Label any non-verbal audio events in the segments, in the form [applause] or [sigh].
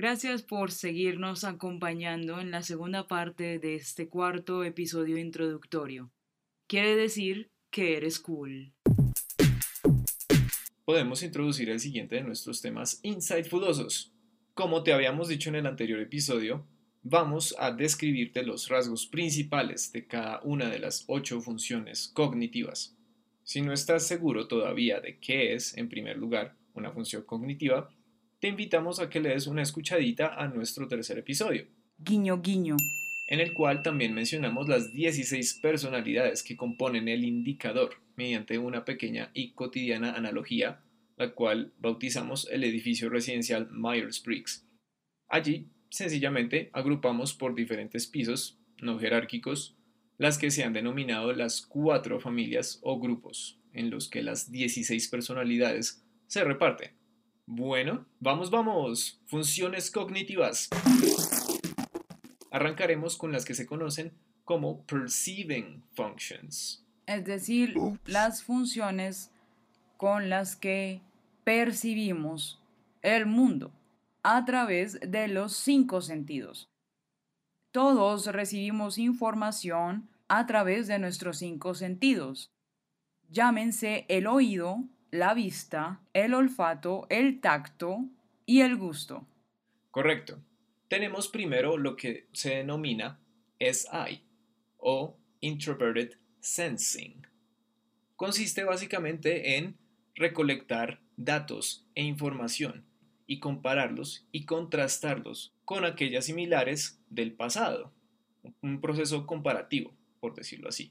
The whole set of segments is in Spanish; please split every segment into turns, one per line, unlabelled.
Gracias por seguirnos acompañando en la segunda parte de este cuarto episodio introductorio. Quiere decir que eres cool.
Podemos introducir el siguiente de nuestros temas insightfulosos. Como te habíamos dicho en el anterior episodio, vamos a describirte los rasgos principales de cada una de las ocho funciones cognitivas. Si no estás seguro todavía de qué es, en primer lugar, una función cognitiva, te invitamos a que le des una escuchadita a nuestro tercer episodio.
Guiño, guiño.
En el cual también mencionamos las 16 personalidades que componen el indicador mediante una pequeña y cotidiana analogía, la cual bautizamos el edificio residencial Myers-Briggs. Allí, sencillamente, agrupamos por diferentes pisos, no jerárquicos, las que se han denominado las cuatro familias o grupos, en los que las 16 personalidades se reparten. Bueno, vamos, vamos. Funciones cognitivas. Arrancaremos con las que se conocen como perceiving functions.
Es decir, las funciones con las que percibimos el mundo a través de los cinco sentidos. Todos recibimos información a través de nuestros cinco sentidos. Llámense el oído, la vista, el olfato, el tacto y el gusto.
Correcto. Tenemos primero lo que se denomina SI o Introverted Sensing. Consiste básicamente en recolectar datos e información y compararlos y contrastarlos con aquellas similares del pasado. Un proceso comparativo, por decirlo así.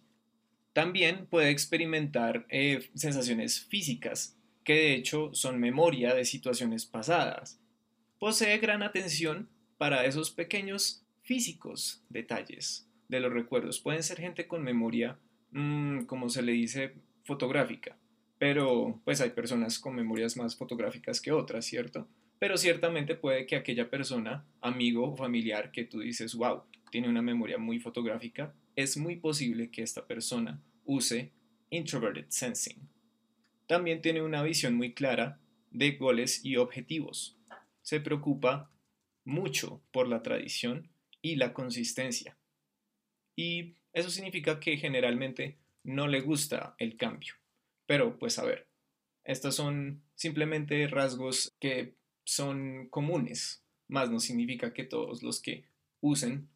También puede experimentar eh, sensaciones físicas, que de hecho son memoria de situaciones pasadas. Posee gran atención para esos pequeños físicos detalles de los recuerdos. Pueden ser gente con memoria, mm, como se le dice, fotográfica, pero pues hay personas con memorias más fotográficas que otras, ¿cierto? Pero ciertamente puede que aquella persona, amigo o familiar que tú dices, wow, tiene una memoria muy fotográfica, es muy posible que esta persona use Introverted Sensing. También tiene una visión muy clara de goles y objetivos. Se preocupa mucho por la tradición y la consistencia. Y eso significa que generalmente no le gusta el cambio. Pero pues a ver, estos son simplemente rasgos que son comunes, más no significa que todos los que usen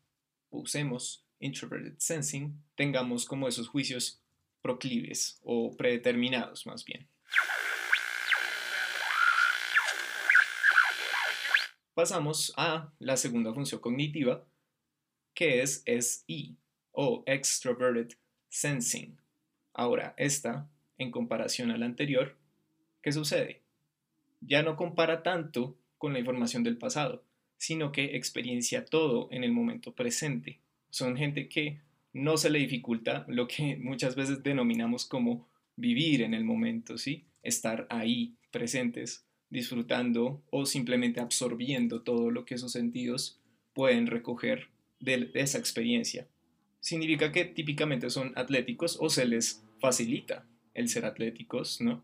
usemos introverted sensing tengamos como esos juicios proclives o predeterminados más bien. Pasamos a la segunda función cognitiva, que es SI o Extroverted Sensing. Ahora, esta, en comparación a la anterior, ¿qué sucede? Ya no compara tanto con la información del pasado, sino que experiencia todo en el momento presente. Son gente que no se le dificulta lo que muchas veces denominamos como vivir en el momento, ¿sí? Estar ahí, presentes, disfrutando o simplemente absorbiendo todo lo que sus sentidos pueden recoger de esa experiencia. Significa que típicamente son atléticos o se les facilita el ser atléticos, ¿no?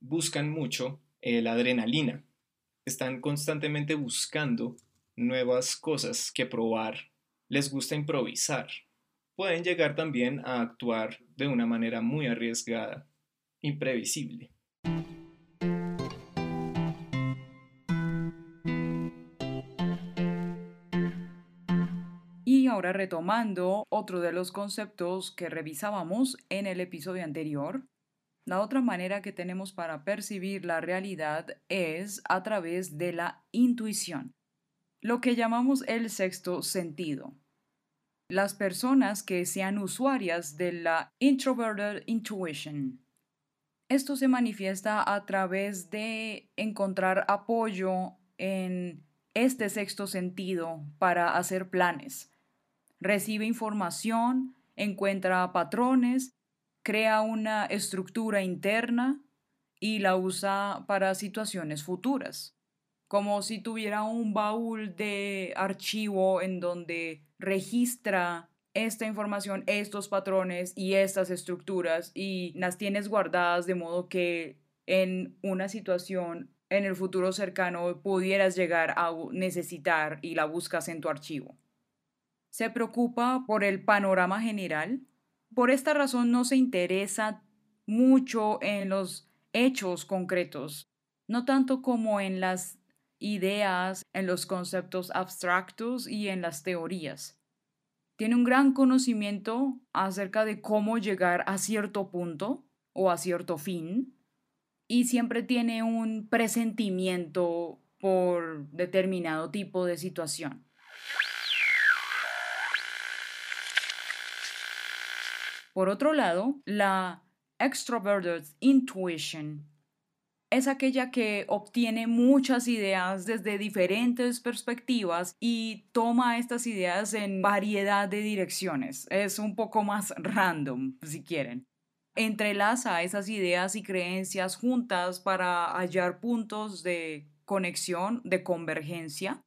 Buscan mucho la adrenalina. Están constantemente buscando nuevas cosas que probar. Les gusta improvisar, pueden llegar también a actuar de una manera muy arriesgada, imprevisible.
Y ahora retomando otro de los conceptos que revisábamos en el episodio anterior, la otra manera que tenemos para percibir la realidad es a través de la intuición, lo que llamamos el sexto sentido las personas que sean usuarias de la Introverted Intuition. Esto se manifiesta a través de encontrar apoyo en este sexto sentido para hacer planes. Recibe información, encuentra patrones, crea una estructura interna y la usa para situaciones futuras como si tuviera un baúl de archivo en donde registra esta información, estos patrones y estas estructuras y las tienes guardadas de modo que en una situación en el futuro cercano pudieras llegar a necesitar y la buscas en tu archivo. Se preocupa por el panorama general. Por esta razón no se interesa mucho en los hechos concretos, no tanto como en las ideas, en los conceptos abstractos y en las teorías. Tiene un gran conocimiento acerca de cómo llegar a cierto punto o a cierto fin y siempre tiene un presentimiento por determinado tipo de situación. Por otro lado, la extroverted intuition es aquella que obtiene muchas ideas desde diferentes perspectivas y toma estas ideas en variedad de direcciones. Es un poco más random, si quieren. Entrelaza esas ideas y creencias juntas para hallar puntos de conexión, de convergencia.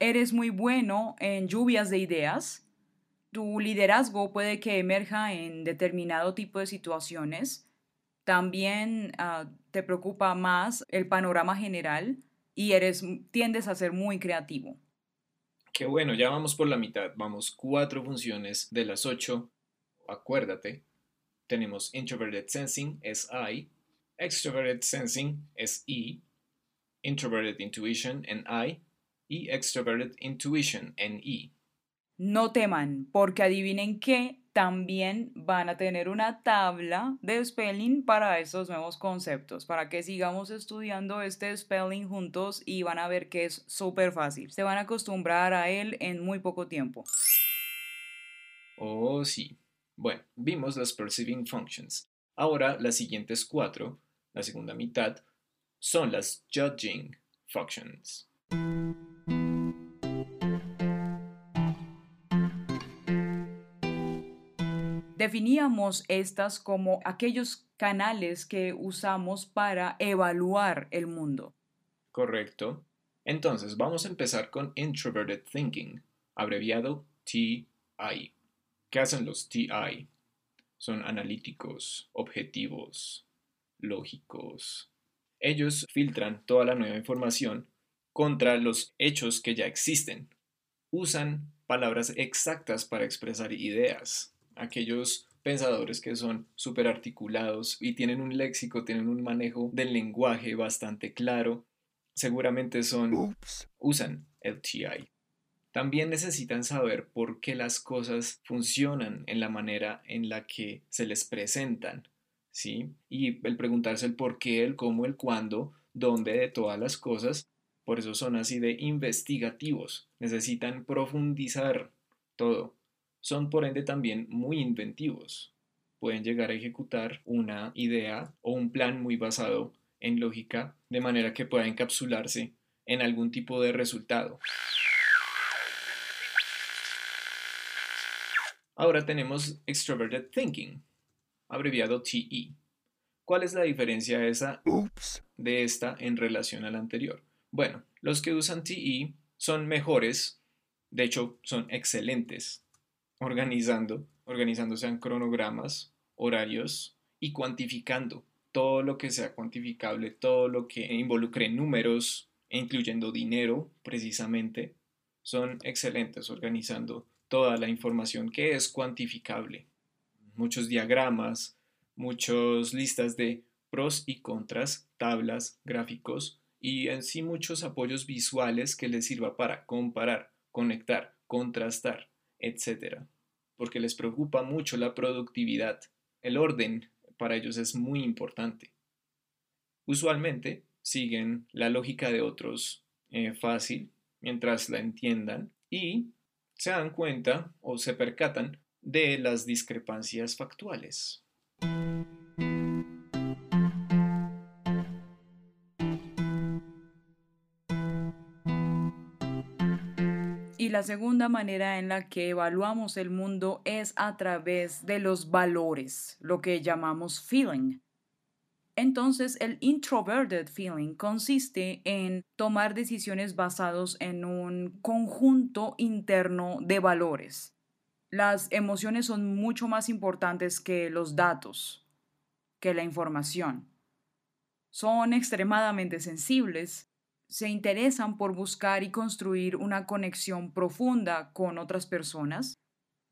Eres muy bueno en lluvias de ideas. Tu liderazgo puede que emerja en determinado tipo de situaciones también ah, te preocupa más el panorama general y eres, tiendes a ser muy creativo.
Qué bueno, ya vamos por la mitad, vamos cuatro funciones de las ocho. Acuérdate, tenemos Introverted Sensing, es I, Extroverted Sensing, es E, Introverted Intuition, en I, y Extroverted Intuition, en E.
No teman, porque adivinen qué, también van a tener una tabla de spelling para estos nuevos conceptos, para que sigamos estudiando este spelling juntos y van a ver que es súper fácil. Se van a acostumbrar a él en muy poco tiempo.
Oh, sí. Bueno, vimos las perceiving functions. Ahora las siguientes cuatro, la segunda mitad, son las judging functions.
Definíamos estas como aquellos canales que usamos para evaluar el mundo.
Correcto. Entonces vamos a empezar con Introverted Thinking, abreviado TI. ¿Qué hacen los TI? Son analíticos, objetivos, lógicos. Ellos filtran toda la nueva información contra los hechos que ya existen. Usan palabras exactas para expresar ideas aquellos pensadores que son súper articulados y tienen un léxico, tienen un manejo del lenguaje bastante claro, seguramente son, usan el TI. También necesitan saber por qué las cosas funcionan en la manera en la que se les presentan, ¿sí? Y el preguntarse el por qué, el cómo, el cuándo, dónde de todas las cosas, por eso son así de investigativos, necesitan profundizar todo, son por ende también muy inventivos. Pueden llegar a ejecutar una idea o un plan muy basado en lógica de manera que pueda encapsularse en algún tipo de resultado. Ahora tenemos Extroverted Thinking, abreviado TE. ¿Cuál es la diferencia de, esta en relación a la anterior? Bueno, los que usan TE son mejores, de hecho son excelentes organizando, organizándose en cronogramas, horarios y cuantificando todo lo que sea cuantificable, todo lo que involucre números, incluyendo dinero precisamente, son excelentes organizando toda la información que es cuantificable. Muchos diagramas, muchas listas de pros y contras, tablas, gráficos y en sí muchos apoyos visuales que les sirva para comparar, conectar, contrastar etc. Porque les preocupa mucho la productividad. El orden para ellos es muy importante. Usualmente siguen la lógica de otros eh, fácil mientras la entiendan y se dan cuenta o se percatan de las discrepancias factuales.
La segunda manera en la que evaluamos el mundo es a través de los valores, lo que llamamos feeling. Entonces, el introverted feeling consiste en tomar decisiones basados en un conjunto interno de valores. Las emociones son mucho más importantes que los datos, que la información. son extremadamente sensibles, se interesan por buscar y construir una conexión profunda con otras personas,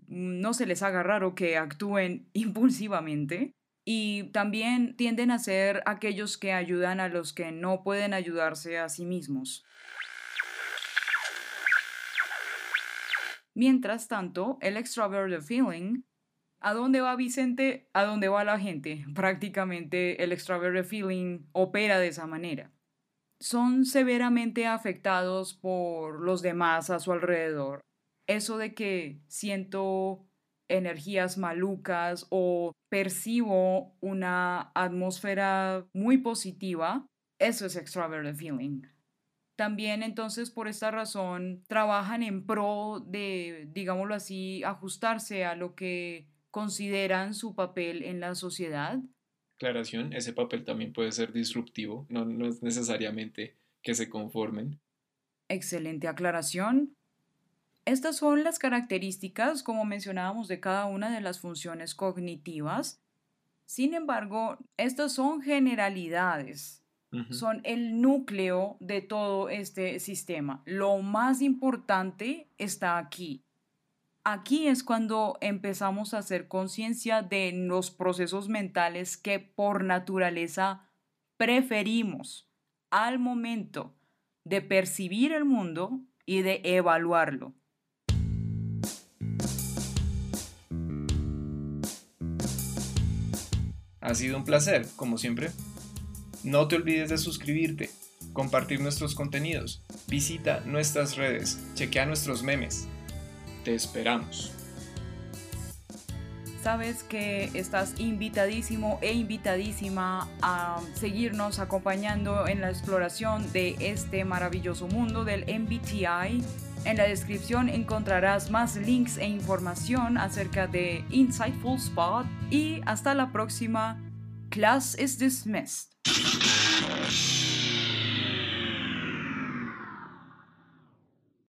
no se les haga raro que actúen [laughs] impulsivamente y también tienden a ser aquellos que ayudan a los que no pueden ayudarse a sí mismos. Mientras tanto, el extroverted feeling, ¿a dónde va Vicente? ¿A dónde va la gente? Prácticamente el extroverted feeling opera de esa manera. Son severamente afectados por los demás a su alrededor. Eso de que siento energías malucas o percibo una atmósfera muy positiva, eso es extroverted feeling. También entonces por esta razón trabajan en pro de, digámoslo así, ajustarse a lo que consideran su papel en la sociedad.
Aclaración, ese papel también puede ser disruptivo, no, no es necesariamente que se conformen.
Excelente aclaración. Estas son las características, como mencionábamos, de cada una de las funciones cognitivas. Sin embargo, estas son generalidades, son el núcleo de todo este sistema. Lo más importante está aquí. Aquí es cuando empezamos a hacer conciencia de los procesos mentales que por naturaleza preferimos al momento de percibir el mundo y de evaluarlo.
Ha sido un placer, como siempre. No te olvides de suscribirte, compartir nuestros contenidos, visita nuestras redes, chequea nuestros memes. Te esperamos.
Sabes que estás invitadísimo e invitadísima a seguirnos acompañando en la exploración de este maravilloso mundo del MBTI. En la descripción encontrarás más links e información acerca de Insightful Spot y hasta la próxima. Class is dismissed.